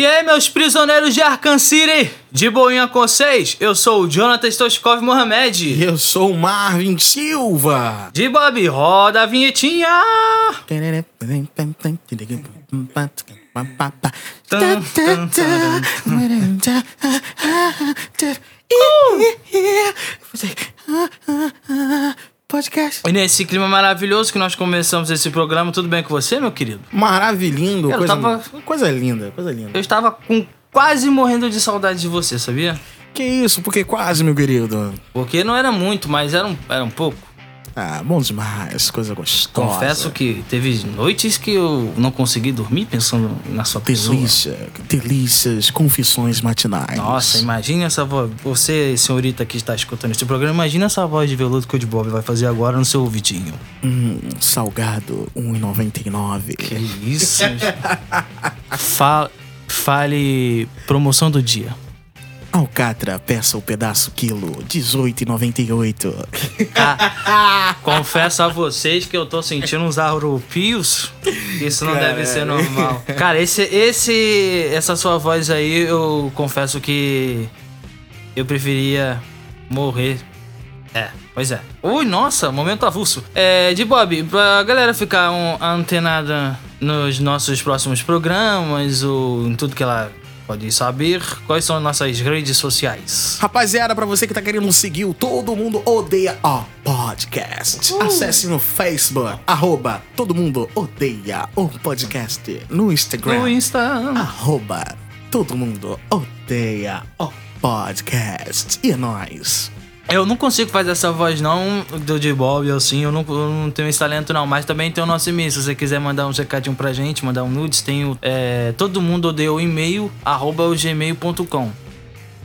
E aí, meus prisioneiros de Arkham City, de boinha com vocês, eu sou o Jonathan Stoskov Mohamed. Eu sou o Marvin Silva. De Bob, roda a vinhetinha. Tum. Podcast. E nesse clima maravilhoso que nós começamos esse programa, tudo bem com você, meu querido? Maravilhindo. Eu Coisa, tava- coisa linda, coisa linda. Eu estava com quase morrendo de saudade de você, sabia? Que isso, porque quase, meu querido. Porque não era muito, mas era um, era um pouco. Ah, bom demais, coisa gostosa. Confesso que teve noites que eu não consegui dormir pensando na sua pessoa. Delícia, delícias, confissões matinais. Nossa, imagine essa voz. Você, senhorita que está escutando este programa, imagina essa voz de veludo que o de Bob vai fazer agora no seu ouvidinho. Hum, salgado, 1,99. Que isso? Fa fale promoção do dia. Alcatra, peça o pedaço quilo, 18,98. Ah, confesso a vocês que eu tô sentindo uns arrupios. Isso não deve ser normal. Cara, esse, esse, essa sua voz aí, eu confesso que eu preferia morrer. É, pois é. Ui, nossa, momento avulso. É, de Bob, pra galera ficar um, antenada nos nossos próximos programas, ou em tudo que ela pode saber, quais são nossas redes sociais? Rapaziada, pra você que tá querendo seguir o Todo Mundo Odeia o Podcast, Uh. acesse no Facebook, arroba Todo Mundo Odeia o Podcast, no Instagram, No Insta. arroba Todo Mundo Odeia o Podcast. E é nóis. Eu não consigo fazer essa voz não do de Bob assim, eu não, eu não tenho esse talento não, mas também tem o nosso e-mail, se você quiser mandar um recadinho pra gente, mandar um nudes, tem o é, todo mundo odeia o e-mail, arroba o gmail.com.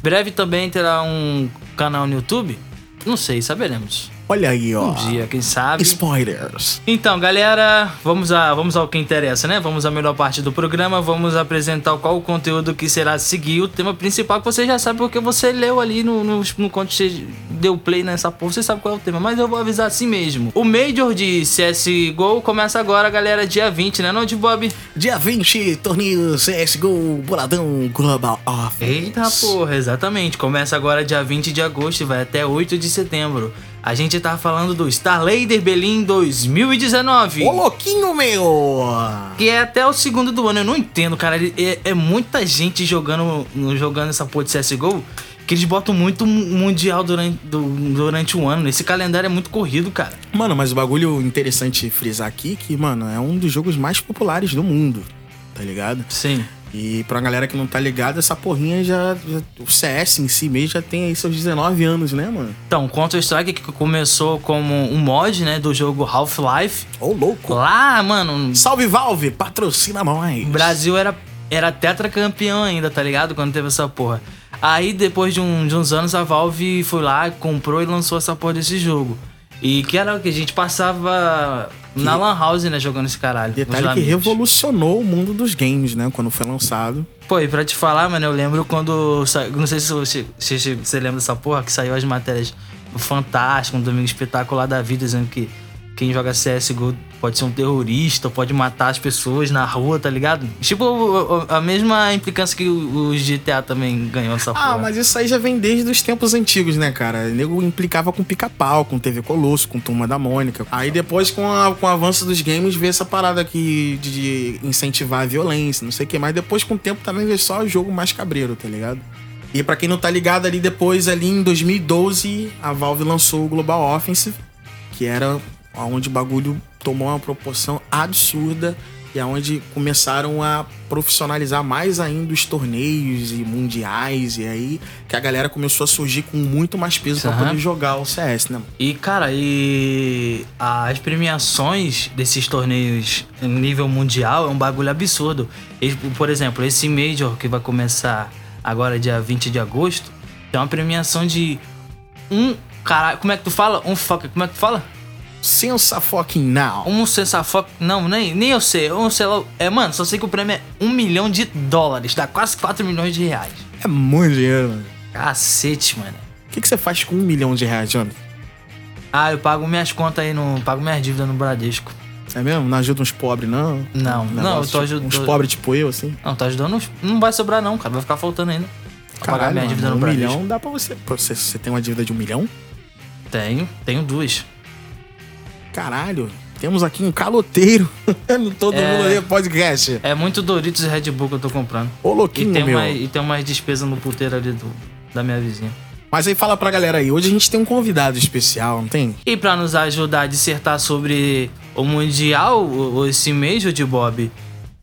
Breve também terá um canal no YouTube, não sei, saberemos. Olha aí, ó. Um dia, quem sabe. Spoilers. Então, galera, vamos, a, vamos ao que interessa, né? Vamos à melhor parte do programa, vamos apresentar qual o conteúdo que será seguir o tema principal, que você já sabe porque você leu ali no, no, no quando você deu play nessa porra, você sabe qual é o tema, mas eu vou avisar assim mesmo. O Major de CSGO começa agora, galera, dia 20, né, não, de Bob? Dia 20, torneio CSGO Boladão Global Office. Eita porra, exatamente. Começa agora dia 20 de agosto e vai até 8 de setembro. A gente tá falando do Star Lader Berlin 2019. Ô, louquinho, meu! Que é até o segundo do ano. Eu não entendo, cara. É, é muita gente jogando, jogando essa porra de CSGO que eles botam muito mundial durante, durante o ano. Esse calendário é muito corrido, cara. Mano, mas o bagulho interessante frisar aqui que, mano, é um dos jogos mais populares do mundo, tá ligado? Sim. E pra galera que não tá ligada, essa porrinha já, já- O CS em si mesmo já tem aí seus 19 anos, né, mano? Então, Counter-Strike que começou como um mod, né, do jogo Half-Life. Ô, louco! Lá, mano, Salve Valve, patrocina nós! O Brasil era, era tetracampeão ainda, tá ligado? Quando teve essa porra. Aí, depois de, um- de uns anos, a Valve foi lá, comprou e lançou essa porra desse jogo. E que era o que a gente passava na Lan House, né? Jogando esse caralho. Detalhe que revolucionou o mundo dos games, né? Quando foi lançado. Pô, e pra te falar, mano, eu lembro quando. Não sei se você, se- você lembra dessa porra, que saiu as matérias Fantástico, um domingo espetacular da vida, dizendo que quem joga CSGO pode ser um terrorista, pode matar as pessoas na rua, tá ligado? Tipo a mesma implicância que o GTA também ganhou essa porra. Ah, mas isso aí já vem desde os tempos antigos, né, cara? O nego implicava com pica-pau, com TV Colosso, com Turma da Mônica. Aí depois, com, a- com o avanço dos games, veio essa parada aqui de, de incentivar a violência, não sei o que. Mas depois, com o tempo, também veio só o jogo mais cabreiro, tá ligado? E pra quem não tá ligado ali, depois, ali em 2012, a Valve lançou o Global Offensive, que era onde o bagulho tomou uma proporção absurda e aonde começaram a profissionalizar mais ainda os torneios e mundiais e aí que a galera começou a surgir com muito mais peso pra Aham. poder jogar o CS, né? E, cara, e as premiações desses torneios em nível mundial é um bagulho absurdo. Por exemplo, esse Major que vai começar agora dia 20 de agosto, tem uma premiação de um. Caralho, como é que tu fala? Um fuck. Como é que tu fala? Sensa fucking now. Um sensafoc. Não, nem, nem eu sei. Um sei lá. É, mano, só sei que o prêmio é um milhão de dólares. Dá quase 4 milhões de reais. É muito dinheiro, mano. Cacete, mano. O que, que você faz com um milhão de reais, Jonathan? Ah, eu pago minhas contas aí no. Pago minhas dívidas no Bradesco. É mesmo? Não ajuda uns pobres, não? Não, não, eu tô tipo, ajudando. Uns pobres tipo eu, assim. Não, tá ajudando. uns- Não vai sobrar, não, cara. Vai ficar faltando ainda. Pra pagar minha mano, dívida no um Bradesco. milhão dá pra você. Pô, você. Você tem uma dívida de um milhão? Tenho, tenho duas. Caralho. Temos aqui um caloteiro. Todo É. mundo aí podcast. É muito Doritos e Red Bull que eu tô comprando. Ô, E louquinho, tem, meu. e tem umas despesas no puteiro ali do, da minha vizinha. Mas aí fala pra galera aí. Hoje a gente tem um convidado especial, não tem? E pra nos ajudar a dissertar sobre o Mundial esse mês, de Bob,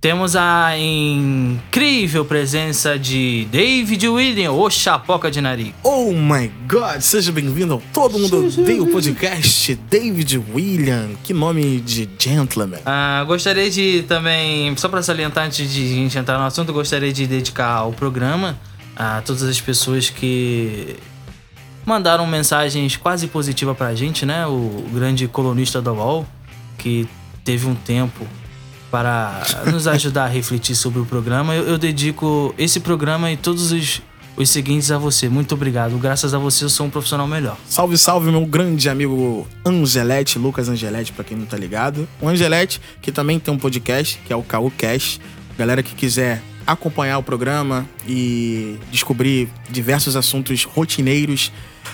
temos a incrível presença de David William, o Chapoca de Nariz. Oh my god, seja bem-vindo ao Todo Mundo Odeia o Podcast David William. Que nome de gentleman. Ah, gostaria de também, só pra salientar antes de a gente entrar no assunto, gostaria de dedicar o programa a todas as pessoas que mandaram mensagens quase positivas pra gente, né? O grande colunista da UOL, que teve um tempo para nos ajudar a refletir sobre o programa. Eu, eu dedico esse programa e todos os, os seguintes a você. Muito obrigado. Graças a você eu sou um profissional melhor. Salve, salve, meu grande amigo Angelete, Lucas Angelete, pra quem não tá ligado. O Angelete, que também tem um podcast, que é o KU Cash. Galera que quiser acompanhar o programa e descobrir diversos assuntos rotineiros,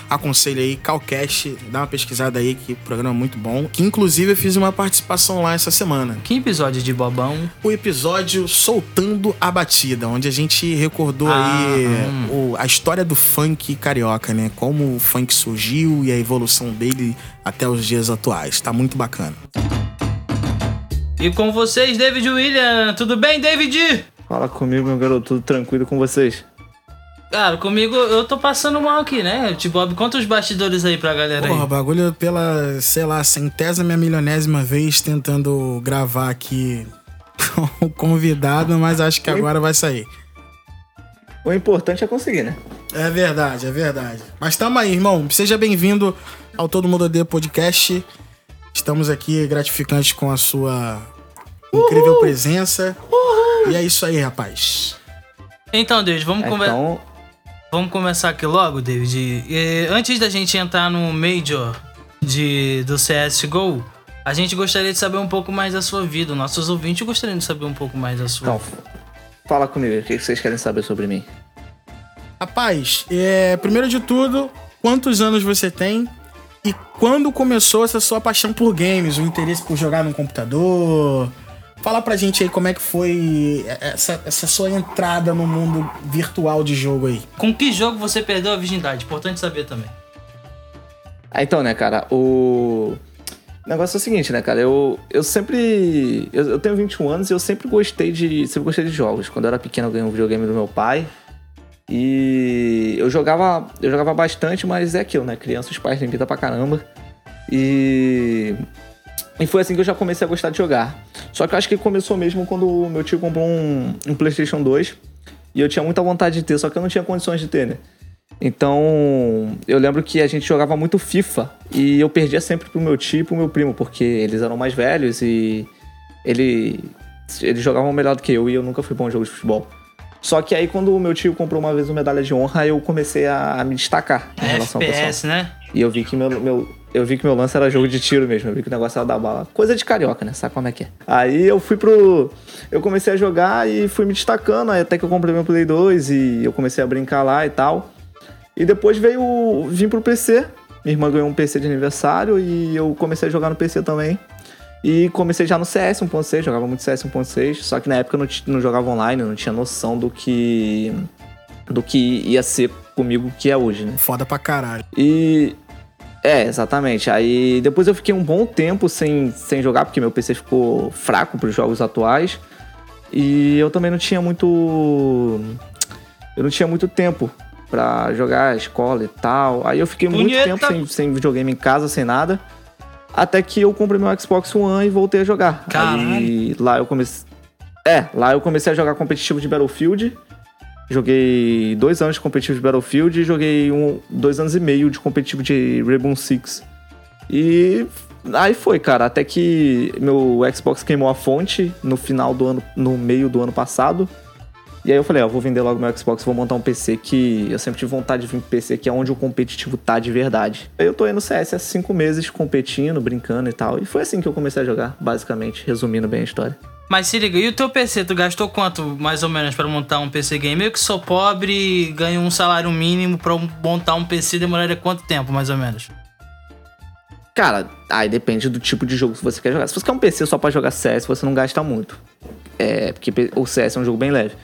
aconselho aí, Calcast, dá uma pesquisada aí, que o programa é muito bom. Que inclusive eu fiz uma participação lá essa semana. Que episódio de Bobão? o episódio Soltando a Batida, onde a gente recordou Ah, aí hum. o- a história do funk carioca, né? Como o funk surgiu e a evolução dele até os dias atuais. Tá muito bacana. E com vocês, David William. Tudo bem, David? Fala comigo, meu garoto, tudo tranquilo com vocês? Cara, comigo eu tô passando mal aqui, né? Bob, conta os bastidores aí pra galera Porra, aí. bagulho pela, sei lá, centésima milionésima vez tentando gravar aqui com o convidado, mas acho que agora vai sair. O importante é conseguir, né? É verdade, é verdade. Mas tamo aí, irmão. Seja bem-vindo ao Todo Mundo Odeia Podcast. Estamos aqui gratificantes com a sua incrível presença. E é isso aí, rapaz. Então, David, vamos, Então, vamos começar aqui logo, David. E, antes da gente entrar no Major de, do CSGO, a gente gostaria de saber um pouco mais da sua vida. Nossos ouvintes gostariam de saber um pouco mais da sua então, fala comigo, o que vocês querem saber sobre mim? Rapaz, é, primeiro de tudo, quantos anos você tem? E quando começou essa sua paixão por games? O interesse por jogar no computador? Fala pra gente aí como é que foi essa, essa sua entrada no mundo virtual de jogo aí. Com que jogo você perdeu a virgindade? Importante saber também. Ah, então, né, cara, o... o negócio é o seguinte, né, cara, eu, eu sempre... Eu, eu tenho 21 anos e eu sempre gostei de... Sempre gostei de jogos. Quando eu era pequeno eu ganhei um videogame do meu pai e eu jogava, eu jogava bastante, mas é aquilo, né, criança, os pais limitam pra caramba. E... E foi assim que eu já comecei a gostar de jogar. Só que eu acho que começou mesmo quando o meu tio comprou um, um PlayStation 2. E eu tinha muita vontade de ter, só que eu não tinha condições de ter, né? Então, eu lembro que a gente jogava muito FIFA. E eu perdia sempre pro meu tio e pro meu primo, porque eles eram mais velhos e ele, eles jogavam melhor do que eu e eu nunca fui bom em jogo de futebol. Só que aí, quando o meu tio comprou uma vez uma medalha de honra, eu comecei a, a me destacar em relação ao pessoal. FPS, né? E eu vi que meu, meu, eu vi que meu lance era jogo de tiro mesmo. Eu vi que o negócio era da bala. Coisa de carioca, né? Sabe como é que é? Aí eu fui pro. Eu comecei a jogar e fui me destacando. Aí até que eu comprei meu Play 2 e eu comecei a brincar lá e tal. E depois veio. Vim pro PC. Minha irmã ganhou um PC de aniversário e eu comecei a jogar no PC também. E comecei já no CS 1.6, jogava muito CS 1.6, só que na época eu não, não jogava online, eu não tinha noção do que. do que ia ser comigo que é hoje, né? Foda pra caralho. E. É, exatamente. Aí depois eu fiquei um bom tempo sem, sem jogar, porque meu PC ficou fraco pros jogos atuais. E eu também não tinha muito. Eu não tinha muito tempo pra jogar escola e tal. Aí eu fiquei muito Punheta! tempo sem, sem videogame em casa, sem nada. Até que eu comprei meu Xbox One e voltei a jogar. Caralho. Aí lá eu comecei. É, lá eu comecei a jogar competitivo de Battlefield. Joguei dois anos de competitivo de Battlefield e joguei um, dois anos e meio de competitivo de Rainbow Six. E aí foi, cara, até que meu Xbox queimou a fonte no final do ano, no meio do ano passado. E aí eu falei, ó, vou vender logo meu Xbox, vou montar um PC que eu sempre tive vontade de vir pro PC, que é onde o competitivo tá de verdade. Eu tô aí no CS há cinco meses competindo, brincando e tal. E foi assim que eu comecei a jogar, basicamente, resumindo bem a história. Mas se liga, e o teu PC, tu gastou quanto mais ou menos para montar um PC gamer? Eu que sou pobre, ganho um salário mínimo para montar um PC demoraria quanto tempo mais ou menos? Cara, aí depende do tipo de jogo que você quer jogar. Se você quer um PC só para jogar CS, você não gasta muito. É, porque o CS é um jogo bem leve.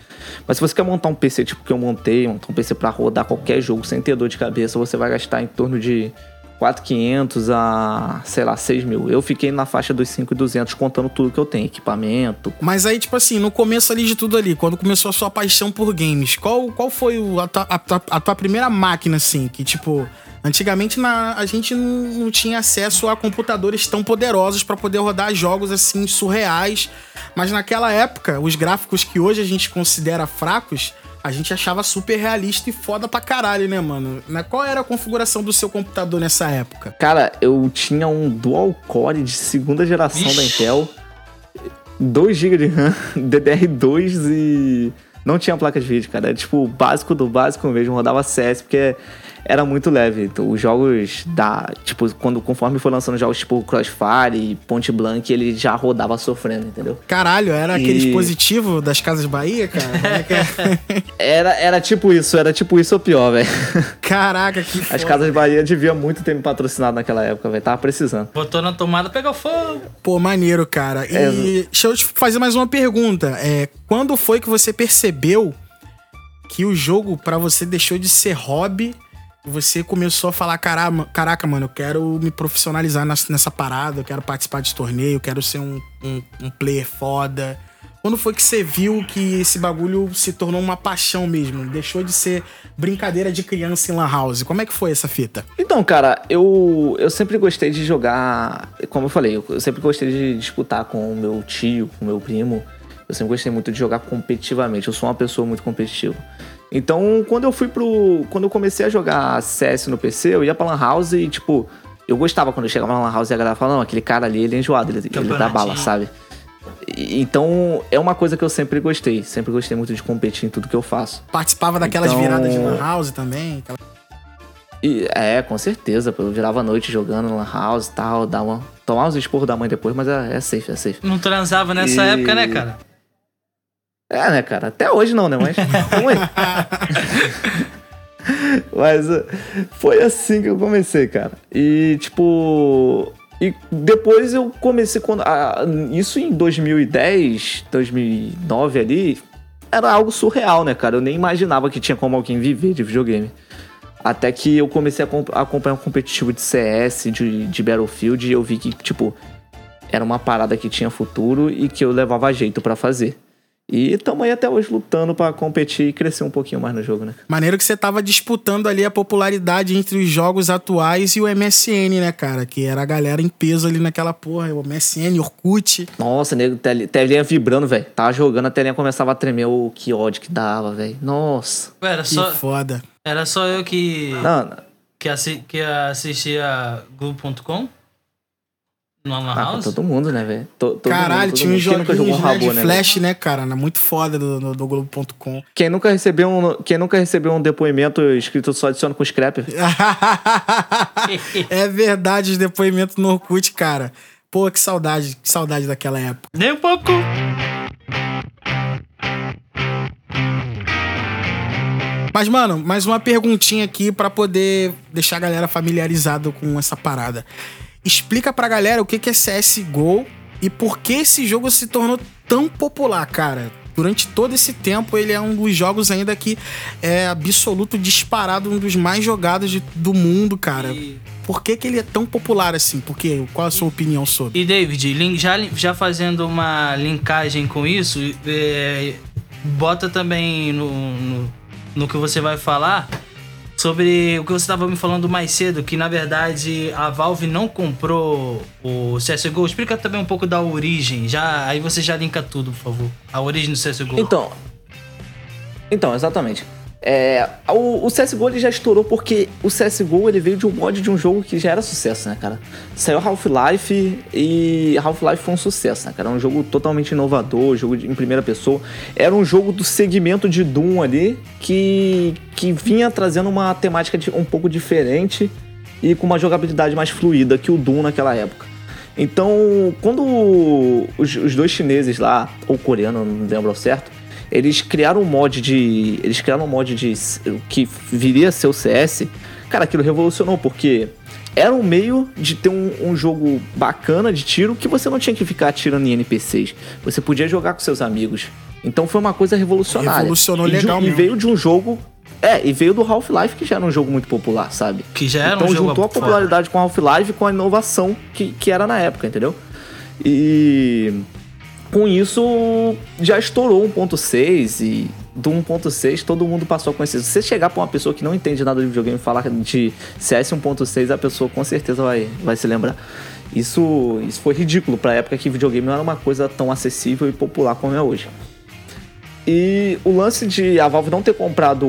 Mas se você quer montar um PC tipo que eu montei, montar um PC para rodar qualquer jogo sem ter dor de cabeça, você vai gastar em torno de 4.500 a, sei lá, 6 mil. Eu fiquei na faixa dos 5.200 contando tudo que eu tenho, equipamento. Mas aí, tipo assim, no começo ali de tudo ali, quando começou a sua paixão por games, qual, qual foi o, a, a, a tua primeira máquina, assim, que tipo... Antigamente na, a gente não, não, tinha acesso a computadores tão poderosos para poder rodar jogos assim surreais, mas naquela época os gráficos que hoje a gente considera fracos a gente achava super realista e foda pra caralho, né, mano? Qual era a configuração do seu computador nessa época? Cara, eu tinha um dual core de segunda geração Ixi. da Intel, 2 GB de RAM, DDR2 e não tinha placa de vídeo, cara. Era tipo o básico do básico mesmo, rodava CS, porque era muito leve. Então, os jogos da. Tipo, quando, conforme foi lançando jogos tipo Crossfire e Ponte Blank, ele já rodava sofrendo, entendeu? Caralho, era e... aquele dispositivo das Casas Bahia, cara? É é? era, era tipo isso, era tipo isso ou pior, velho. Caraca, que foda. As Casas Bahia deviam muito ter me patrocinado naquela época, velho. Tava precisando. Botou na tomada, pegou fogo. Pô, maneiro, cara. E é, deixa eu te fazer mais uma pergunta. É, quando foi que você percebeu que o jogo para você deixou de ser hobby você começou a falar: caraca, mano, eu quero me profissionalizar nessa parada, eu quero participar de torneio, eu quero ser um, um, um player foda. Quando foi que você viu que esse bagulho se tornou uma paixão mesmo? Deixou de ser brincadeira de criança em Lan House? Como é que foi essa fita? Então, cara, eu, eu sempre gostei de jogar. Como eu falei, eu sempre gostei de disputar com o meu tio, com o meu primo. Eu sempre gostei muito de jogar competitivamente. Eu sou uma pessoa muito competitiva. Então, quando eu fui pro. Quando eu comecei a jogar CS no PC, eu ia pra Lan House e, tipo, eu gostava quando eu chegava na Lan House e a galera falava, não, aquele cara ali, ele é enjoado, ele, ele dá bala, sabe? Então, é uma coisa que eu sempre gostei. Sempre gostei muito de competir em tudo que eu faço. Participava daquelas então... viradas de Lan House também? E, é, com certeza. Eu virava a noite jogando na Lan House e tal, dar uma, tomar uns esporros da mãe depois, mas é, é safe, é safe. Não transava nessa e... época, né, cara? É, né, cara? Até hoje não, né? Mas. Mas uh, foi assim que eu comecei, cara. E, tipo. E depois eu comecei. Quando, isso em 2010, 2009 ali. Era algo surreal, né, cara? Eu nem imaginava que tinha como alguém viver de videogame. Até que eu comecei a, acompanhar um competitivo de CS, de, de Battlefield, e eu vi que, tipo, era uma parada que tinha futuro e que eu levava jeito para fazer. E estamos aí até hoje lutando para competir e crescer um pouquinho mais no jogo, né? Maneiro que você tava disputando ali a popularidade entre os jogos atuais e o MSN, né, cara? Que era a galera em peso ali naquela porra. O MSN, Orkut. Nossa, nego, telinha vibrando, velho. Tava jogando, a telinha começava a tremer. O que ódio que dava, velho. Nossa. Era que só... foda. Era só eu que... Não, não. Que, assi... que assistia Globo.com? No Lan ah, todo mundo, né, velho? Caralho, mundo, tinha uns joguinhos né, de né, Flash, né, cara? Muito foda do, do, do Globo.com. Quem nunca recebeu um, quem nunca recebeu um depoimento escrito só adiciona com scrapper? é verdade, os depoimentos no Orkut, cara. Pô, que saudade, que saudade daquela época. Nem um pouco. Mas, mano, mais uma perguntinha aqui para poder deixar a galera familiarizado com essa parada explica pra galera o que é CSGO e por que esse jogo se tornou tão popular, cara. Durante todo esse tempo, ele é um dos jogos ainda que é absoluto disparado, um dos mais jogados de, do mundo, cara. E... Por que, que ele é tão popular assim? Porque, qual a sua opinião sobre? E David, já, já fazendo uma linkagem com isso, é, bota também no, no, no que você vai falar sobre o que você estava me falando mais cedo, que na verdade a Valve não comprou o CSGO. Explica também um pouco da origem. Já, aí você já linka tudo, por favor. A origem do CSGO. Então, então exatamente. É, o, o CSGO ele já estourou porque o CSGO ele veio de um mod de um jogo que já era sucesso, né, cara? Saiu Half-Life e Half-Life foi um sucesso, né, cara? Era um jogo totalmente inovador, jogo de, em primeira pessoa. Era um jogo do segmento de Doom ali que, que vinha trazendo uma temática de, um pouco diferente e com uma jogabilidade mais fluida que o Doom naquela época. Então, quando os, os dois chineses lá, ou coreano, não lembro certo, eles criaram um mod de. Eles criaram um mod de. que viria a ser o CS. Cara, aquilo revolucionou, porque era um meio de ter um, um, jogo bacana de tiro que você não tinha que ficar atirando em NPCs. Você podia jogar com seus amigos. Então foi uma coisa revolucionária. Revolucionou e legal de, mesmo. E veio de um jogo. É, e veio do Half-Life, que já era um jogo muito popular, sabe? Que já era então um jogo juntou a popularidade com Half-Life com a inovação que, que era na época, entendeu? E com isso já estourou 1.6 e do 1.6 todo mundo passou a conhecer. Se você chegar pra uma pessoa que não entende nada de videogame e falar de CS 1.6, a pessoa com certeza vai, vai se lembrar. Isso, isso foi ridículo pra época que videogame não era uma coisa tão acessível e popular como é hoje. E o lance de a Valve não ter comprado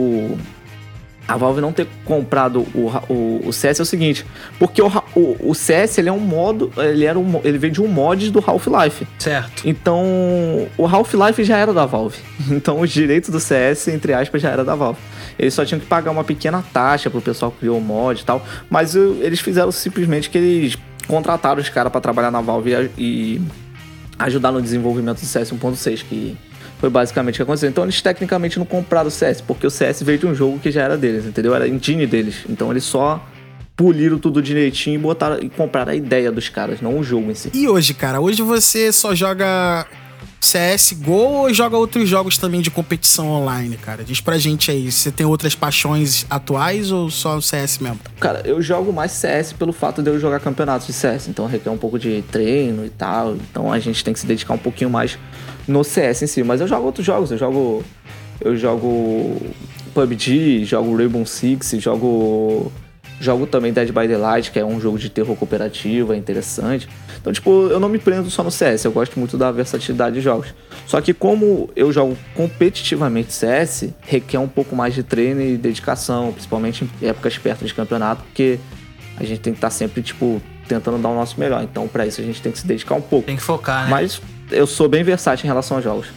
a Valve não ter comprado o, o, o CS é o seguinte, porque o, o, o, CS ele é um modo, ele era um, ele veio de um mod do Half-Life. Certo. Então, o Half-Life já era da Valve. Então, os direitos do CS, entre aspas, já era da Valve. Eles só tinham que pagar uma pequena taxa pro pessoal que criou o mod e tal, mas eles fizeram simplesmente que eles contrataram os caras para trabalhar na Valve e, e ajudar no desenvolvimento do CS 1.6, que foi basicamente o que aconteceu. Então eles tecnicamente não compraram o CS, porque o CS veio de um jogo que já era deles, entendeu? Era engine deles. Então eles só poliram tudo direitinho e botaram e compraram a ideia dos caras, não o jogo em si. E hoje, cara, hoje você só joga CSGO ou joga outros jogos também de competição online, cara? Diz pra gente aí, você tem outras paixões atuais ou só o CS mesmo? Cara, eu jogo mais CS pelo fato de eu jogar campeonatos de CS, então requer um pouco de treino e tal, então a gente tem que se dedicar um pouquinho mais no CS em si, mas eu jogo outros jogos, eu jogo eu jogo PUBG, jogo Rainbow Six, jogo jogo também Dead by Daylight, que é um jogo de terror cooperativo, é interessante. Então, tipo, eu não me prendo só no CS, eu gosto muito da versatilidade de jogos. Só que como eu jogo competitivamente CS, requer um pouco mais de treino e dedicação, principalmente em épocas perto de campeonato, porque a gente tem que estar tá sempre, tipo, tentando dar o nosso melhor. Então, para isso a gente tem que se dedicar um pouco. Tem que focar, né? Mas eu sou bem versátil em relação aos jogos.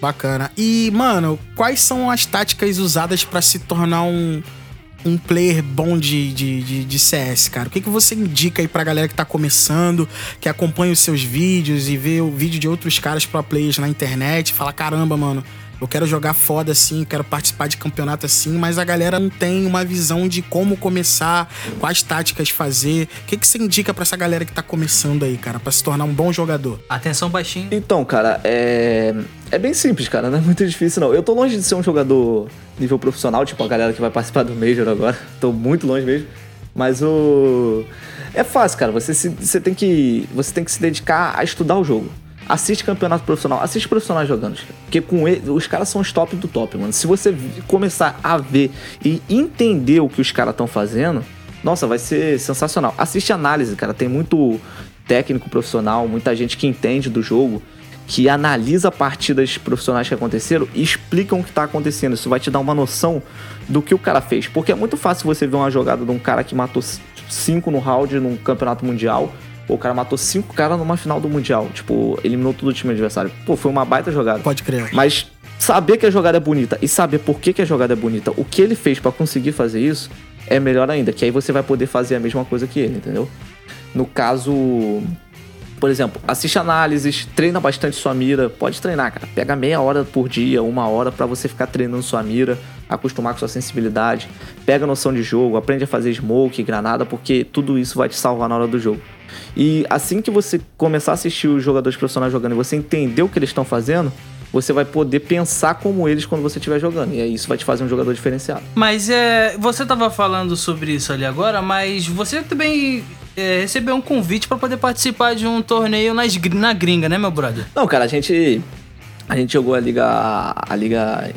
Bacana. E, mano, quais são as táticas usadas para se tornar um, um player bom de, de, de, de, CS, cara? O que, que você indica aí pra galera que tá começando, que acompanha os seus vídeos e vê o vídeo de outros caras pro players na internet fala: caramba, mano, eu quero jogar foda assim, quero participar de campeonato assim, mas a galera não tem uma visão de como começar, quais táticas fazer. O que, que você indica para essa galera que tá começando aí, cara, para se tornar um bom jogador? Atenção baixinho. Então, cara, é. É bem simples, cara, não é muito difícil não. Eu tô longe de ser um jogador nível profissional, tipo a galera que vai participar do Major agora. tô muito longe mesmo. Mas o. É fácil, cara. Você, se, você, tem que, você tem que se dedicar a estudar o jogo assiste campeonato profissional, assiste profissionais jogando. Porque com ele, os caras são os top do top, mano. Se você começar a ver e entender o que os caras estão fazendo, nossa, vai ser sensacional. Assiste análise, cara. Tem muito técnico profissional, muita gente que entende do jogo, que analisa partidas profissionais que aconteceram e explicam o que está acontecendo. Isso vai te dar uma noção do que o cara fez. Porque é muito fácil você ver uma jogada de um cara que matou cinco no round num campeonato mundial Pô, o cara matou cinco caras numa final do Mundial. Tipo, eliminou todo o time adversário. Pô, foi uma baita jogada. Pode crer. Mas saber que a jogada é bonita e saber por que, que a jogada é bonita, o que ele fez para conseguir fazer isso, é melhor ainda. Que aí você vai poder fazer a mesma coisa que ele, entendeu? No caso. Por exemplo, assiste análises, treina bastante sua mira. Pode treinar, cara. Pega meia hora por dia, uma hora para você ficar treinando sua mira, acostumar com sua sensibilidade. Pega noção de jogo, aprende a fazer smoke, granada, porque tudo isso vai te salvar na hora do jogo. E assim que você começar a assistir os jogadores profissionais jogando e você entender o que eles estão fazendo, você vai poder pensar como eles quando você estiver jogando. E aí isso vai te fazer um jogador diferenciado. Mas é. Você tava falando sobre isso ali agora, mas você também é, recebeu um convite para poder participar de um torneio nas, na gringa, né, meu brother? Não, cara, a gente. A gente jogou a liga. a liga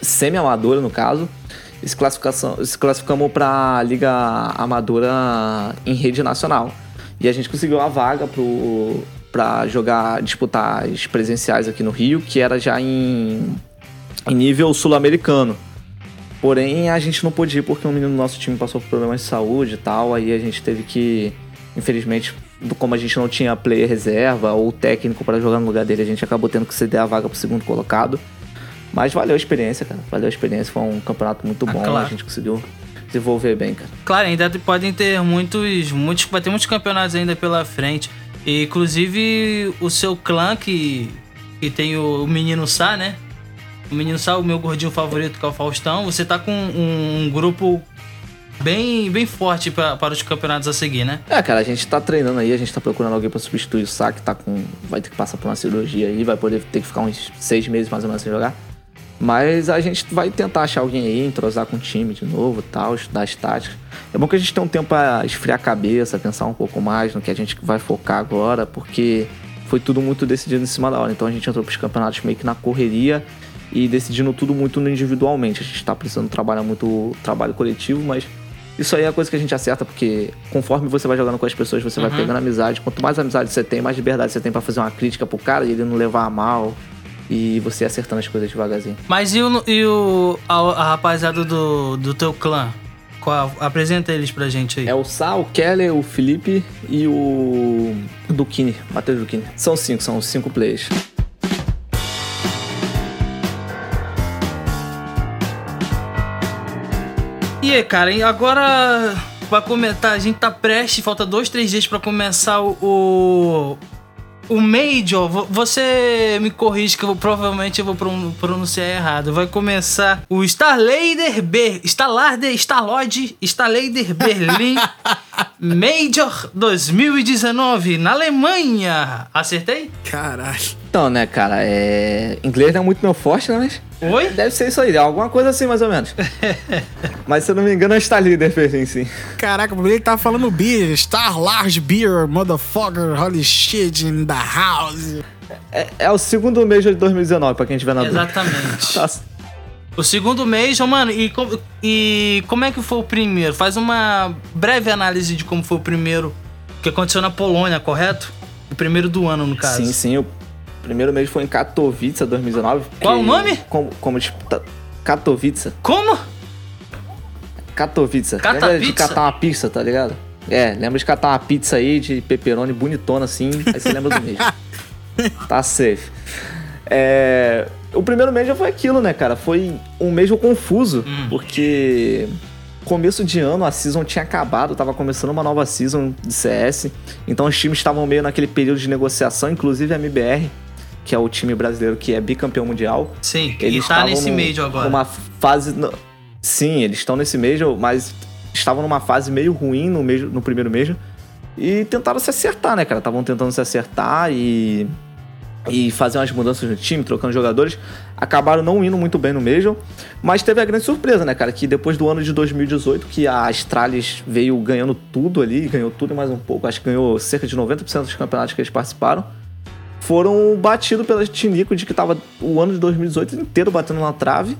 semi-amadora, no caso. E se, classificação, se classificamos pra liga amadora em rede nacional. E a gente conseguiu a vaga pro, pra jogar, disputar as presenciais aqui no Rio, que era já em, em nível sul-americano. Porém, a gente não pôde ir porque um menino do nosso time passou por problemas de saúde e tal. Aí a gente teve que, infelizmente, como a gente não tinha player reserva ou técnico para jogar no lugar dele, a gente acabou tendo que ceder a vaga pro segundo colocado. Mas valeu a experiência, cara. Valeu a experiência. Foi um campeonato muito Ah, bom. claro. A gente conseguiu desenvolver bem, cara. Claro, ainda podem ter muitos, muitos. Vai ter muitos campeonatos ainda pela frente. E, inclusive, o seu clã, que, que tem o, o menino Sá, né? O menino Sá, o meu gordinho favorito, que é o Faustão. Você tá com um, um grupo bem, bem forte pra, para os campeonatos a seguir, né? É, cara, a gente tá treinando aí, a gente tá procurando alguém pra substituir o Sá, que tá com. Vai ter que passar por uma cirurgia aí, vai poder ter que ficar uns seis meses mais ou menos sem jogar. Mas a gente vai tentar achar alguém aí, entrosar com o time de novo e tal, estudar as táticas. É bom que a gente tenha um tempo pra esfriar a cabeça, pensar um pouco mais no que a gente vai focar agora, porque foi tudo muito decidido em cima da hora. Então a gente entrou pros campeonatos meio que na correria e decidindo tudo muito individualmente. A gente tá precisando trabalhar muito trabalho coletivo, mas isso aí é a coisa que a gente acerta, porque conforme você vai jogando com as pessoas, você vai pegando amizade. Quanto mais amizade você tem, mais liberdade você tem pra fazer uma crítica pro cara e ele não levar a mal. E você acertando as coisas devagarzinho. Mas e o, e o a, a rapaziada do, do teu clã? Qual, apresenta eles pra gente aí. É o Sá, o Keller, o Felipe e o Duquini, Matheus Duquini. São cinco, são cinco players. E aí, cara, e agora vai comentar, a gente tá prestes, falta dois, três dias pra começar o, o, o Major. Vo- Você me corrige que eu, provavelmente eu vou pron- pronunciar errado. Vai começar o Starlader B, Starlader, Starlord, Starlader Berlim Major 2019 na Alemanha. Acertei? Caralho. Então, né, cara, é. Inglês não é muito meu forte, né? Mas. Oi? Deve ser isso aí, alguma coisa assim, mais ou menos. Mas se eu não me engano, é está líder, Berlim, sim. Caraca, ele tava falando beer. Star Large Beer, motherfucker, holy shit in the house. É, é o segundo mês de 2019, pra quem tiver na dúvida. Exatamente. Tá- O segundo mês, mano, e, com- e como é que foi o primeiro? Faz uma breve análise de como foi o primeiro que aconteceu na Polônia, correto? O primeiro do ano, no caso. Sim, sim. O primeiro mês foi em Katowice, 2019. Qual o nome? Como, como disputa. Katowice. Como? Katowice. Lembra de Katowice? catar uma pizza, tá ligado? É, lembra de catar uma pizza aí de pepperoni bonitona assim, aí você lembra do mês. tá safe. É, o primeiro mês já foi aquilo, né, cara? Foi um mês confuso, Hum. porque começo de ano a season tinha acabado, tava começando uma nova season de CS, então os times estavam meio naquele período de negociação, inclusive a MBR, que é o time brasileiro que é bicampeão mundial. Sim, e Eles tá estavam nesse Major agora. Numa fase. no- Sim, eles estão nesse Major, mas estavam numa fase meio ruim no, major, no primeiro Major. E tentaram se acertar, né, cara? Estavam tentando se acertar e. E fazer umas mudanças no time, trocando jogadores. Acabaram não indo muito bem no Major. Mas teve a grande surpresa, né, cara? Que depois do ano de 2018, que a Astralis veio ganhando tudo ali, ganhou tudo e mais um pouco. Acho que ganhou cerca de 90% dos campeonatos que eles participaram foram batidos pela Tinico de que tava o ano de 2018 inteiro batendo na trave.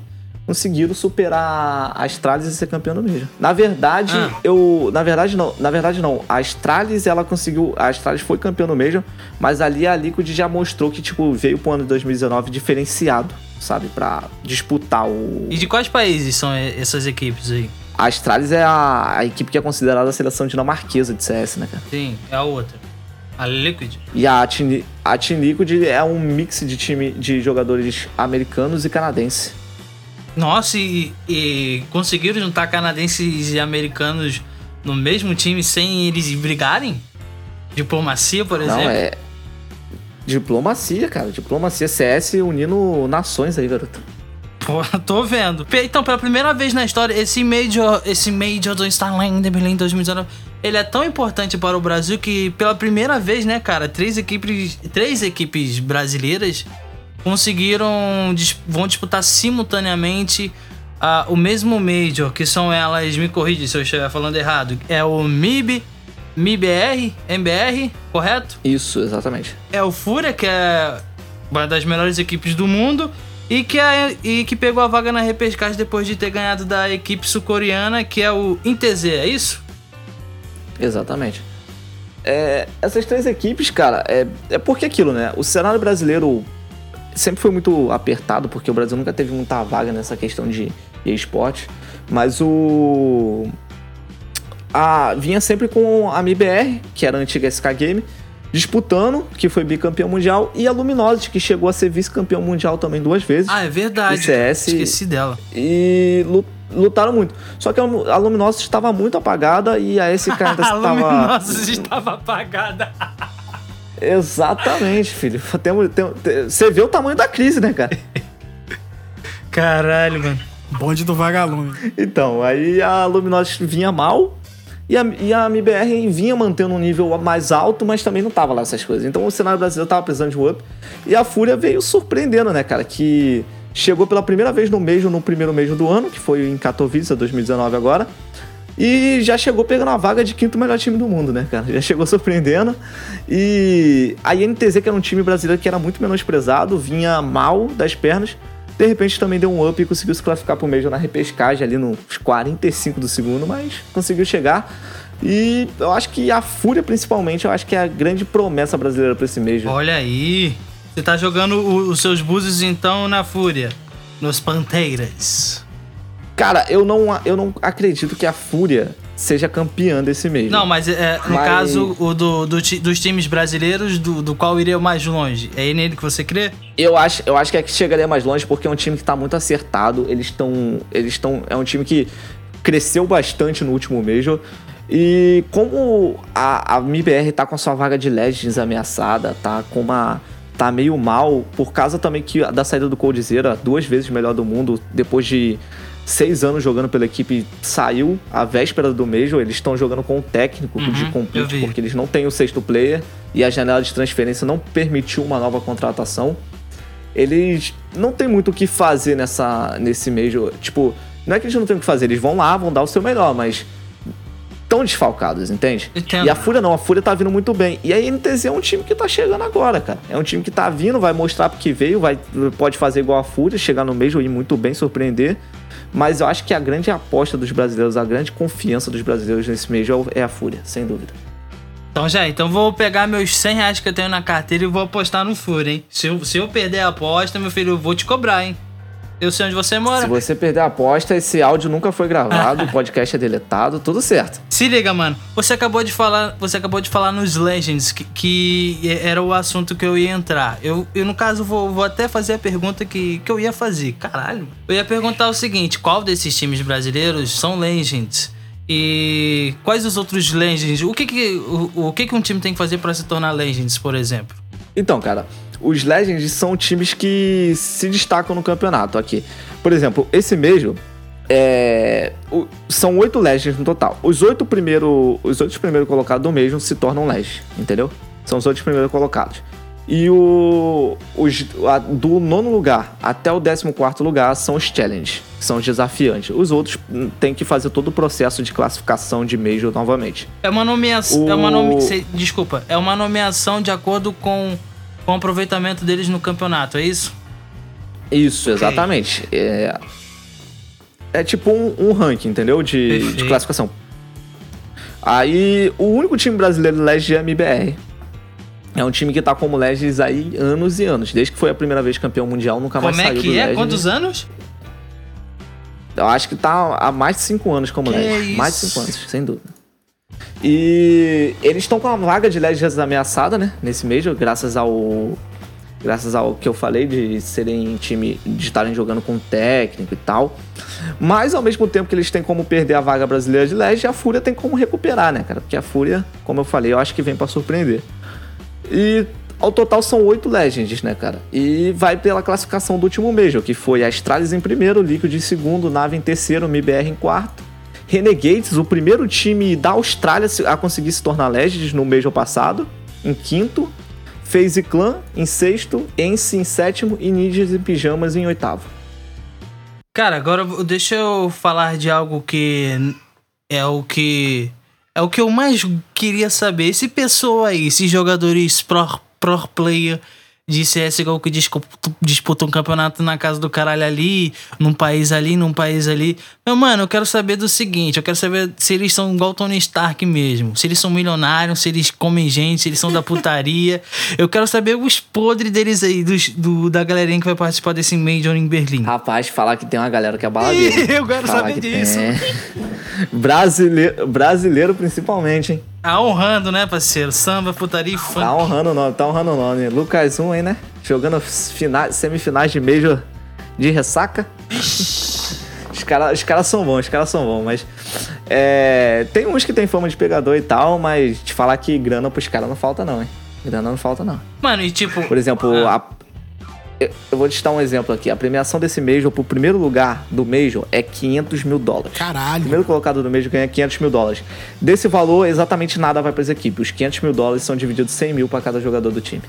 Conseguiram superar a Astralis e ser campeão do Major. Na verdade, Ah. eu. Na verdade, não. Na verdade, não. A Astralis, ela conseguiu. A Astralis foi campeão do Major, mas ali a Liquid já mostrou que, tipo, veio pro ano de 2019 diferenciado, sabe? Pra disputar o. E de quais países são essas equipes aí? A Astralis é a, a equipe que é considerada a seleção dinamarquesa de CS, né, cara? Sim, é a outra. A Liquid. E a Team, a Team Liquid é um mix de time de jogadores americanos e canadenses. Nossa, e, e conseguiram juntar canadenses e americanos no mesmo time sem eles brigarem? Diplomacia, por exemplo? Não, é. Diplomacia, cara. Diplomacia CS unindo nações aí, garoto. Pô, tô vendo. Então, pela primeira vez na história, esse Major, esse Major do Starland Berlim 2019, ele é tão importante para o Brasil que pela primeira vez, né, cara, três equipes, três equipes brasileiras conseguiram vão disputar simultaneamente ah, o mesmo Major, que são elas, me corrige se eu estiver falando errado, é o MIB, MIBR, MBR, correto? Isso, exatamente. é o Fúria, que é uma das melhores equipes do mundo. E que, é, e que pegou a vaga na repescagem depois de ter ganhado da equipe sul-coreana, que é o INTZ, é isso? Exatamente. É, essas três equipes, cara, é, é porque aquilo, né? O cenário brasileiro sempre foi muito apertado, porque o Brasil nunca teve muita vaga nessa questão de esporte. Mas o. A, vinha sempre com a MIBR, que era a antiga SK Game, disputando, que foi bicampeão mundial, e a Luminosity, que chegou a ser vice-campeão mundial também duas vezes. Ah, é verdade. CS, Esqueci dela. E lutaram muito. Só que a Luminosity estava muito apagada e a SK ainda estava. a Luminosity estava apagada. Exatamente, filho. Tem, tem, tem, você vê o tamanho da crise, né, cara? Caralho, mano. Bonde do vagalume. Então, aí a Luminosity vinha mal e a, e a MBR vinha mantendo um nível mais alto, mas também não tava lá essas coisas. Então o cenário brasileiro tava precisando de um up. E a Fúria veio surpreendendo, né, cara? Que chegou pela primeira vez no mês, no primeiro mês do ano, que foi em Katowice, 2019 agora. E já chegou pegando a vaga de quinto melhor time do mundo, né, cara? Já chegou surpreendendo. E a INTZ, que era um time brasileiro que era muito menosprezado, vinha mal das pernas. De repente também deu um up e conseguiu se classificar pro Major na repescagem ali nos 45 do segundo, mas conseguiu chegar. E eu acho que a Fúria, principalmente, eu acho que é a grande promessa brasileira para esse Major. Olha aí. Você tá jogando os seus búzios então na Fúria, nos Panteiras. Cara, eu não, eu não acredito que a Fúria seja campeã desse mês. Não, mas é, no mas... caso o do, do, dos times brasileiros, do, do qual iria mais longe? É nele que você crê? Eu acho, eu acho que é que chegaria mais longe porque é um time que tá muito acertado. Eles estão. Eles estão. É um time que cresceu bastante no último Major. E como a, a MIBR tá com a sua vaga de Legends ameaçada, tá com uma tá meio mal, por causa também que da saída do Coldzera, duas vezes melhor do mundo, depois de seis anos jogando pela equipe, saiu a véspera do Major. Eles estão jogando com o técnico uhum, de compete, porque eles não têm o sexto player e a janela de transferência não permitiu uma nova contratação. Eles não tem muito o que fazer nessa, nesse Major. Tipo, não é que eles não têm o que fazer, eles vão lá, vão dar o seu melhor, mas tão desfalcados, entende? Entendo. E a Fúria não, a Fúria tá vindo muito bem. E a NTZ é um time que tá chegando agora, cara. É um time que tá vindo, vai mostrar porque veio, vai, pode fazer igual a Fúria, chegar no Major e ir muito bem, surpreender. Mas eu acho que a grande aposta dos brasileiros, a grande confiança dos brasileiros nesse mês é a Fúria, sem dúvida. Então já, então vou pegar meus 100 reais que eu tenho na carteira e vou apostar no Fúria, hein? Se eu, se eu perder a aposta, meu filho, eu vou te cobrar, hein? Eu sei onde você mora. Se você perder a aposta, esse áudio nunca foi gravado, o podcast é deletado, tudo certo. Se liga, mano. Você acabou de falar, você acabou de falar nos Legends que, que era o assunto que eu ia entrar. Eu, eu no caso vou, vou até fazer a pergunta que, que eu ia fazer. Caralho. Eu ia perguntar o seguinte: qual desses times brasileiros são Legends? E quais os outros Legends? O que que, o, o que, que um time tem que fazer para se tornar Legends, por exemplo? Então, cara, os Legends são times que se destacam no campeonato aqui. Por exemplo, esse mesmo é, o, são oito Legends no total. Os oito primeiros, os oito primeiros colocados do mesmo se tornam Legends, entendeu? São os oito primeiros colocados. E o, os, a, do nono lugar até o décimo quarto lugar são os Challenge, que são os desafiantes. Os outros têm que fazer todo o processo de classificação de Major novamente. É uma nomeação. O... É uma nome, desculpa, é uma nomeação de acordo com, com o aproveitamento deles no campeonato, é isso? Isso, exatamente. Okay. É, é tipo um, um ranking, entendeu? De, de, classificação. Aí, o único time brasileiro elege é MBR é um time que tá como Legends aí anos e anos. Desde que foi a primeira vez campeão mundial, nunca mais como é saiu é que do é? Legends. Quantos anos? Eu acho que tá há mais de 5 anos como que Legends. É mais de 5 anos, sem dúvida. E eles estão com a vaga de Legends ameaçada, né? Nesse mês, graças ao. Graças ao que eu falei de serem time. de estarem jogando com técnico e tal. Mas ao mesmo tempo que eles têm como perder a vaga brasileira de Legends, a Fúria tem como recuperar, né, cara? Porque a Fúria, como eu falei, eu acho que vem para surpreender. E ao total são oito Legends, né, cara? E vai pela classificação do último Major, que foi a Astralis em primeiro, Liquid em segundo, Nave em terceiro, MIBR em quarto. Renegades, o primeiro time da Austrália a conseguir se tornar Legends no Major passado, em quinto. FaZe Clan em sexto, Ence em sétimo e Ninjas e Pijamas em oitavo. Cara, agora deixa eu falar de algo que é o que é o que eu mais queria saber. Esse pessoa aí, esses jogadores pro, pro player, de CSGO que disputa, um campeonato na casa do caralho ali, num país ali, num país ali. Meu mano, eu quero saber do seguinte: eu quero saber se eles são igual Tony Stark mesmo. Se eles são milionários, se eles comem gente, se eles são da putaria. eu quero saber os podres deles aí, dos, do, da galerinha que vai participar desse Major em Berlim. Rapaz, falar que tem uma galera que é baladeira. eu quero Falar saber que disso. tem. Brasileiro, brasileiro principalmente, hein? Tá honrando, né, parceiro? Samba, putaria e funk. Tá honrando o nome, tá honrando o nome. Lucas 1 aí, né? Jogando fina- semifinais de Major de ressaca. Os caras os cara são bons, os caras são bons, mas. é, tem uns que tem fama de pegador e tal, mas te falar que grana pros caras não falta, não, hein? Grana não falta, não. Mano, e tipo. Por exemplo, Ah. a- eu vou te dar um exemplo aqui. A premiação desse Major pro primeiro lugar do Major é 500 mil dólares. O Caralho. primeiro colocado do Major ganha 500 mil dólares. Desse valor, exatamente nada vai para as equipes. Os 500 mil dólares são divididos 100 mil para cada jogador do time.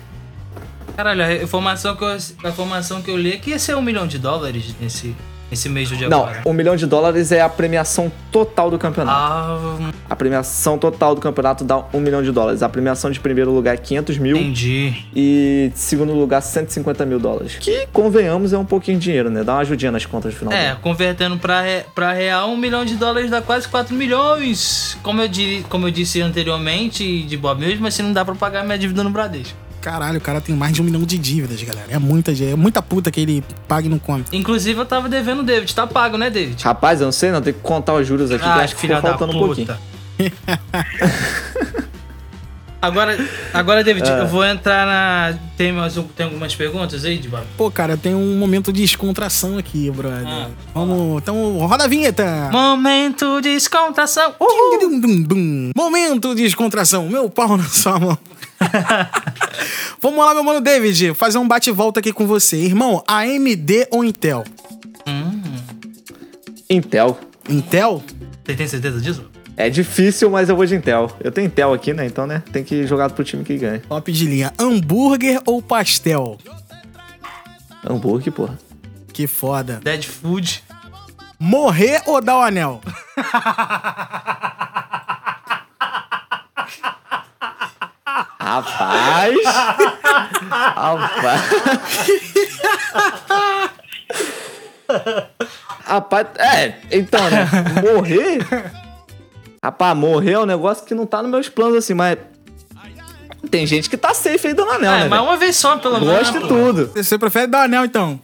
Caralho, a informação que eu, a informação que eu li é que ia ser um milhão de dólares nesse, nesse mês de Não, agora. um milhão de dólares é a premiação total do campeonato. Ah, A premiação total do campeonato dá um milhão de dólares. A premiação de primeiro lugar é 500 mil. entendi. E de segundo lugar, 150 mil dólares. Que, convenhamos, é um pouquinho de dinheiro, né? Dá uma ajudinha nas contas no final. do É, convertendo pra, re- pra real, um milhão de dólares dá quase 4 milhões. Como eu, di, como eu disse anteriormente, de boa mesmo, assim não dá pra pagar minha dívida no Bradesco. Caralho, o cara tem mais de um milhão de dívidas, galera. É muita, é muita puta que ele paga e não come. Inclusive, eu tava devendo o David. Tá pago, né, David? Rapaz, eu não sei, não. Tem que contar os juros aqui, que eu Ah, acho que filha ficou da faltando um pouquinho. puta. agora, agora, David, Ah. eu vou entrar na. Tem, mais, um- tem algumas perguntas aí, de Pô, cara, tem um momento de descontração aqui, brother. Ah. Vamos, então, roda a vinheta. Momento de descontração. Uhul! Momento de descontração. Meu pau na sua mão. Vamos lá, meu mano David, fazer um bate-volta aqui com você. Irmão, AMD ou Intel? Intel. Intel? Você tem certeza disso? É difícil, mas eu vou de Intel. Eu tenho Intel aqui, né? Então, né? Tem que jogar pro time que ganha. Top de linha. Hambúrguer ou pastel? Hambúrguer, porra. Que foda. Dead Food. Morrer ou dar o anel? Rapaz! Rapaz! Rapaz, é, então, né? Morrer. Rapaz, morrer é um negócio que não tá nos meus planos assim, mas. Tem gente que tá safe aí dando anel, Ah, né? mas velho? uma vez só, pelo menos. Gosto de tudo. Você prefere dar o anel, então?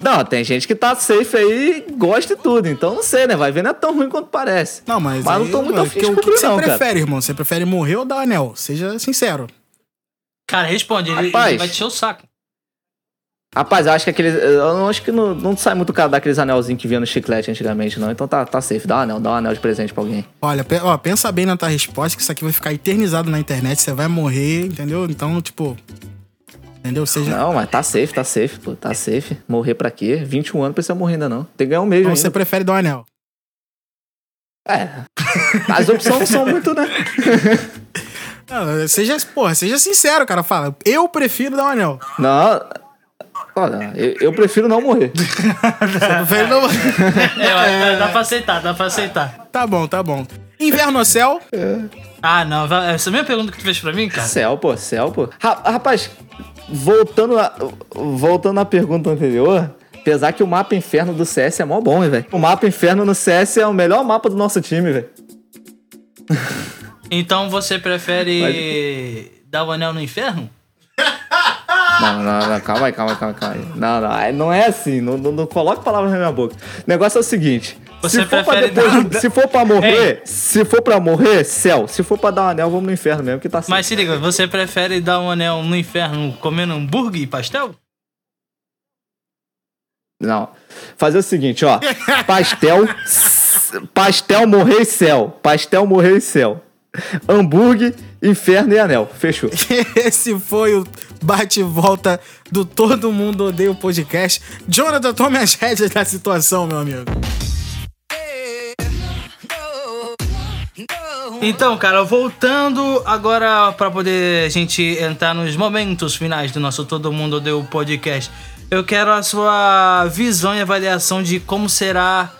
Não, tem gente que tá safe aí e gosta de tudo. Então não sei, né? Vai ver, não é tão ruim quanto parece. Não, mas. Mas não aí, tô muito afim de o que, você não, cara. prefere, irmão? Você prefere morrer ou dar anel? Seja sincero. Cara, responde, ele, Rapaz. ele vai te encher o saco. Rapaz, eu acho que aqueles. Eu não acho que não, não sai muito caro daqueles anelzinhos que vinha no chiclete antigamente, não. Então tá, tá safe. Dá um anel, dá um anel de presente pra alguém. Olha, ó, pensa bem na tua resposta, que isso aqui vai ficar eternizado na internet, você vai morrer, entendeu? Então, tipo. Entendeu? Seja. Não, mas tá safe, tá safe, pô. Tá safe. Morrer pra quê? 21 anos precisa morrer ainda não. Tem que ganhar um mês Então ainda. você prefere dar o anel. É. As opções não são muito, né? Não, seja, porra, seja sincero, cara. Fala, eu prefiro dar o anel. Não. Olha, eu, eu prefiro não morrer. Você prefere não... É, dá pra aceitar, dá pra aceitar. tá bom, tá bom. Inverno ou céu? Ah, não, essa é a mesma pergunta que tu fez pra mim, cara? Céu, pô, céu, pô. Ra- rapaz, voltando a, voltando à pergunta anterior, apesar que o mapa inferno do CS é mó bom, hein, velho. O mapa inferno no CS é o melhor mapa do nosso time, velho. Então você prefere dar o anel no inferno? Não, não, não, calma aí, calma aí, calma aí. Não, não, aí não é assim, não, não, não coloque palavras na minha boca. O negócio é o seguinte. Você se for, pra depois, dar- se for pra morrer, se for pra morrer, céu. Se for pra dar um anel, vamos no inferno mesmo, que tá assim. Mas se liga, você prefere dar um anel no inferno comendo hambúrguer e pastel? Não. Fazer o seguinte, ó. Pastel. pastel, morrer e céu. Pastel, morrer e céu. Hambúrguer, inferno e anel. Fechou. Esse foi o bate-volta do Todo Mundo Odeia o Podcast. Jonathan, tome as rédeas da situação, meu amigo. Então, cara, voltando agora pra poder a gente entrar nos momentos finais do nosso Todo Mundo o Podcast. Eu quero a sua visão e avaliação de como será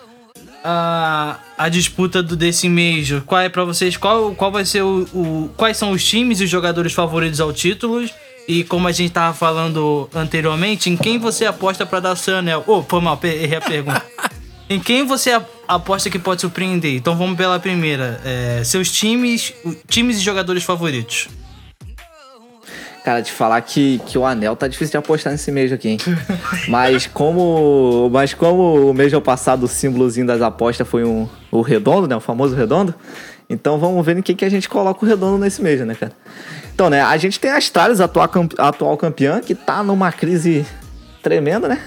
a, a disputa do desse Major. Qual é pra vocês? Qual, qual vai ser o, o- Quais são os times e os jogadores favoritos ao título? E como a gente tava falando anteriormente, em quem você aposta pra dar seu anel? Ô, oh, foi mal, errei a pergunta. em quem você aposta que pode surpreender? Então vamos pela primeira. É, seus times, times e jogadores favoritos. Cara, te falar que, que o anel tá difícil de apostar nesse mês aqui, hein? mas como. Mas como o mês passado o símbolozinho das apostas foi um, o redondo, né? O famoso redondo. Então vamos ver em quem que a gente coloca o redondo nesse mês, né, cara? Então, né, a gente tem a Astralis, atual, atual campeã, que tá numa crise tremenda, né?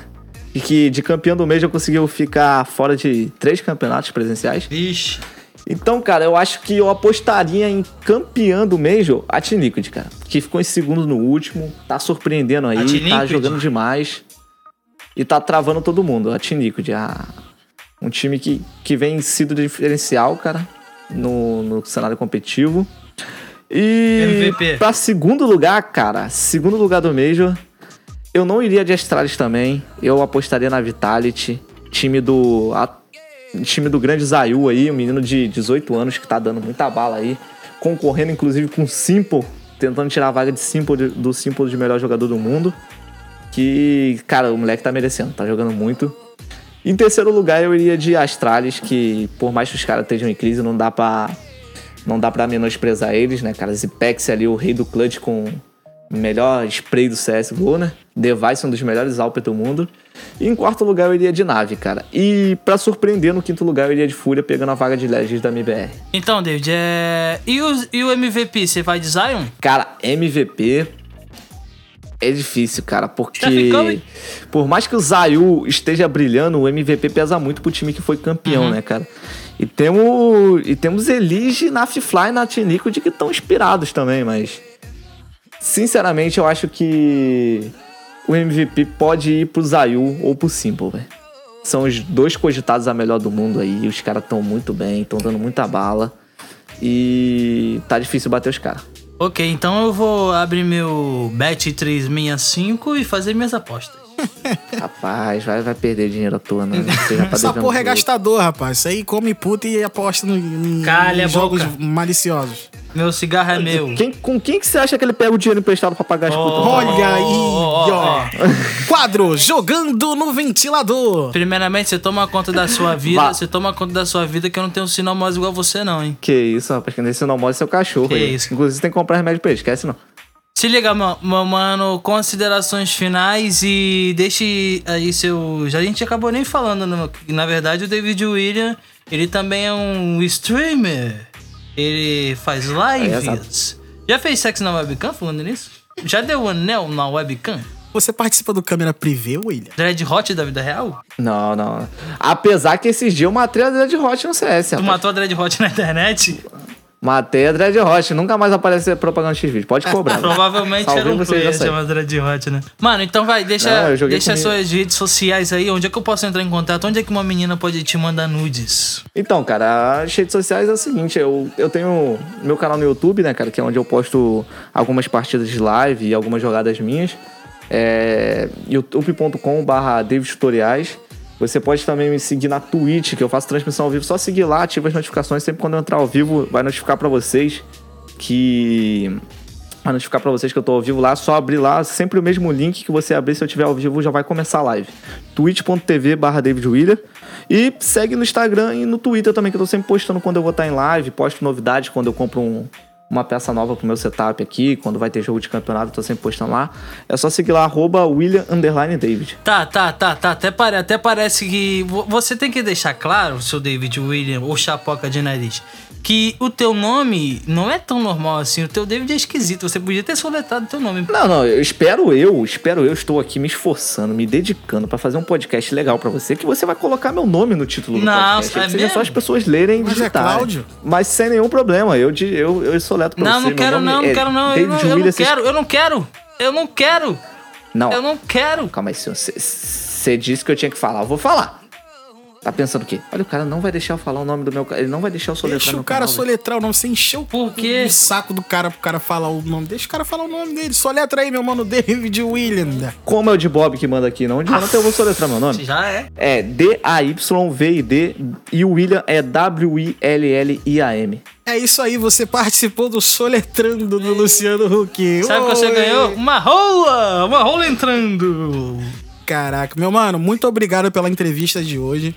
E que de campeão do mês já conseguiu ficar fora de três campeonatos presenciais. Vixe. Então, cara, eu acho que eu apostaria em campeã do Major, a Team Liquid, cara. Que ficou em segundo no último, tá surpreendendo aí, tá jogando demais. E tá travando todo mundo, a Team Liquid. A... Um time que, que vem sido diferencial, cara, no, no cenário competitivo. E MVP. pra segundo lugar, cara, segundo lugar do Major, eu não iria de Astralis também. Eu apostaria na Vitality, time do a, time do grande Zayu aí, um menino de 18 anos que tá dando muita bala aí, concorrendo inclusive com Simple, tentando tirar a vaga de Simple do Simple de melhor jogador do mundo. Que, cara, o moleque tá merecendo, tá jogando muito. Em terceiro lugar, eu iria de Astralis, que por mais que os caras estejam em crise, não dá pra não dá para menosprezar eles, né, cara? Zipex ali, o rei do clutch com melhor spray do CSGO, né? Device, um dos melhores Alp do mundo. E em quarto lugar eu iria de nave, cara. E para surpreender, no quinto lugar eu iria de Fúria, pegando a vaga de Legends da MBR. Então, David, é... e, o, e o MVP, você vai de Zion? Cara, MVP é difícil, cara, porque por mais que o Zayu esteja brilhando, o MVP pesa muito pro time que foi campeão, uhum. né, cara? E temos, e temos Elige, Nafifly e Natinico de que estão inspirados também, mas. Sinceramente, eu acho que o MVP pode ir pro Zayu ou pro Simple, velho. São os dois cogitados a melhor do mundo aí. Os caras estão muito bem, estão dando muita bala. E tá difícil bater os caras. Ok, então eu vou abrir meu Bet 365 e fazer minhas apostas. Rapaz, vai, vai perder dinheiro à toa, né? Essa porra é gastador, rapaz. Isso aí come puta e aposta no, em, Calha em jogos boca. maliciosos. Meu cigarro é meu. Quem, com quem que você acha que ele pega o dinheiro emprestado pra pagar as oh, putas? Olha aí, ó. Quadro Jogando no Ventilador. Primeiramente, você toma conta da sua vida. Você toma conta da sua vida que eu não tenho um sinomose igual você, não, hein? Que isso, rapaz. Que nem sinomose é seu cachorro. Que aí. isso. Inclusive, você tem que comprar remédio pra ele. Esquece, não. Se liga, meu, meu mano, considerações finais e deixe aí seu. Já a gente acabou nem falando, no, na verdade, o David William, ele também é um streamer. Ele faz lives. Já fez sexo na webcam falando nisso? Já deu anel na webcam? Você participa do câmera privê, William? Dread Hot da vida real? Não, não. Apesar que esses dias eu matei a Dread Hot no CS. Tu rapaz. matou a Dread Hot na internet? Matei a Dread Hot, nunca mais aparece propaganda X-Vídeo. Pode cobrar. né? Provavelmente era um player chamado Dread Hot, né? Mano, então vai, deixa, Não, deixa suas redes sociais aí. Onde é que eu posso entrar em contato? Onde é que uma menina pode te mandar nudes? Então, cara, as redes sociais é o seguinte: eu, eu tenho meu canal no YouTube, né, cara, que é onde eu posto algumas partidas de live e algumas jogadas minhas. É youtube.com/barra Tutoriais. Você pode também me seguir na Twitch, que eu faço transmissão ao vivo. Só seguir lá, ativa as notificações. Sempre quando eu entrar ao vivo, vai notificar para vocês que. Vai notificar para vocês que eu tô ao vivo lá. Só abrir lá, sempre o mesmo link que você abrir se eu tiver ao vivo, já vai começar a live. twitch.tv barra. E segue no Instagram e no Twitter também, que eu tô sempre postando quando eu vou estar em live. Posto novidades quando eu compro um, uma peça nova pro meu setup aqui, quando vai ter jogo de campeonato, eu tô sempre postando lá. É só seguir lá, arroba William David. Tá, tá, tá, tá. Até, pare, até parece que. Você tem que deixar claro, seu David William, ou Chapoca de Nariz, que o teu nome não é tão normal assim. O teu David é esquisito. Você podia ter soletado o teu nome. Não, não, eu espero eu, espero eu, estou aqui me esforçando, me dedicando para fazer um podcast legal para você, que você vai colocar meu nome no título do não, podcast. É seja só as pessoas lerem e Mas é Cláudio? Mas sem nenhum problema. Eu, eu, eu soleto pra não, você. Não, quero, não, não quero, não. Eu não, eu não quero, eu não quero. Eu não quero. Não. Eu não quero. Calma aí, senhor. Você disse que eu tinha que falar. Eu vou falar. Tá pensando o quê? Olha, o cara não vai deixar eu falar o nome do meu. Ele não vai deixar eu soletrar Deixa meu o cara canal, soletrar o nome. Você encheu Por quê? o saco do cara pro cara falar o nome. Deixa o cara falar o nome dele. Soletra aí, meu mano David William. Como é o de Bob que manda aqui, não de Jonathan, eu vou soletrar meu nome. Já é. É D-A-Y-V-I-D e o William é W-I-L-L-I-A-M. É isso aí, você participou do Soletrando do Luciano Huck. Sabe o que você ganhou? Uma rola! Uma rola entrando! Caraca, meu mano, muito obrigado pela entrevista de hoje.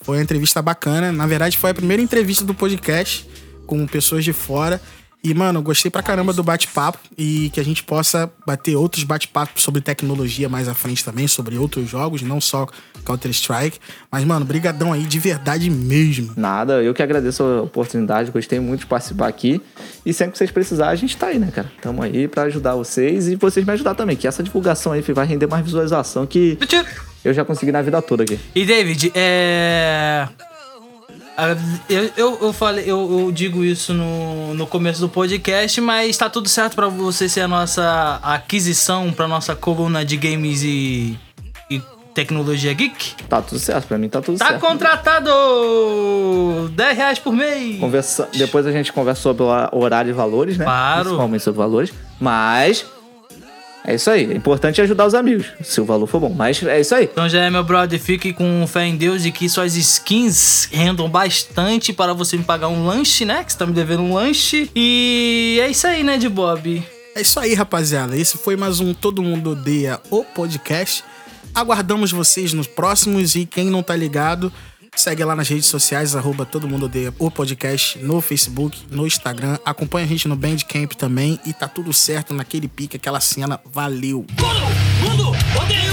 Foi uma entrevista bacana. Na verdade, foi a primeira entrevista do podcast com pessoas de fora. E, mano, gostei pra caramba do bate-papo e que a gente possa bater outros bate-papos sobre tecnologia mais à frente também, sobre outros jogos, não só Counter-Strike. Mas, mano, brigadão aí de verdade mesmo. Nada, eu que agradeço a oportunidade, gostei muito de participar aqui. E sempre que vocês precisarem, a gente tá aí, né, cara? Tamo aí pra ajudar vocês e vocês me ajudar também, que essa divulgação aí vai render mais visualização que eu já consegui na vida toda aqui. E David, é. A- Eu, eu, eu, falei, eu, eu digo isso no, no começo do podcast, mas tá tudo certo pra você ser a nossa aquisição pra nossa coluna de games e, e tecnologia geek? Tá tudo certo, pra mim tá tudo Tá certo. contratado! 10 reais por mês! Conversa... Depois a gente conversa sobre o horário e valores, né? Claro. Principalmente sobre valores. Mas. É isso aí. É importante ajudar os amigos, se o valor for bom. Mas é isso aí. Então já é, meu brother, fique com fé em Deus e que suas skins rendam bastante para você me pagar um lanche, né? Que você tá me devendo um lanche. E é isso aí, né, de Bob? É isso aí, rapaziada. Esse foi mais um Todo Mundo Odeia o podcast. Aguardamos vocês nos próximos e quem não tá ligado, segue lá nas redes sociais, arroba Todo Mundo Odeia o podcast, no Facebook, no Instagram. Acompanha a gente no Bandcamp também e tá tudo certo naquele pique, aquela cena. Valeu! Todo mundo odeia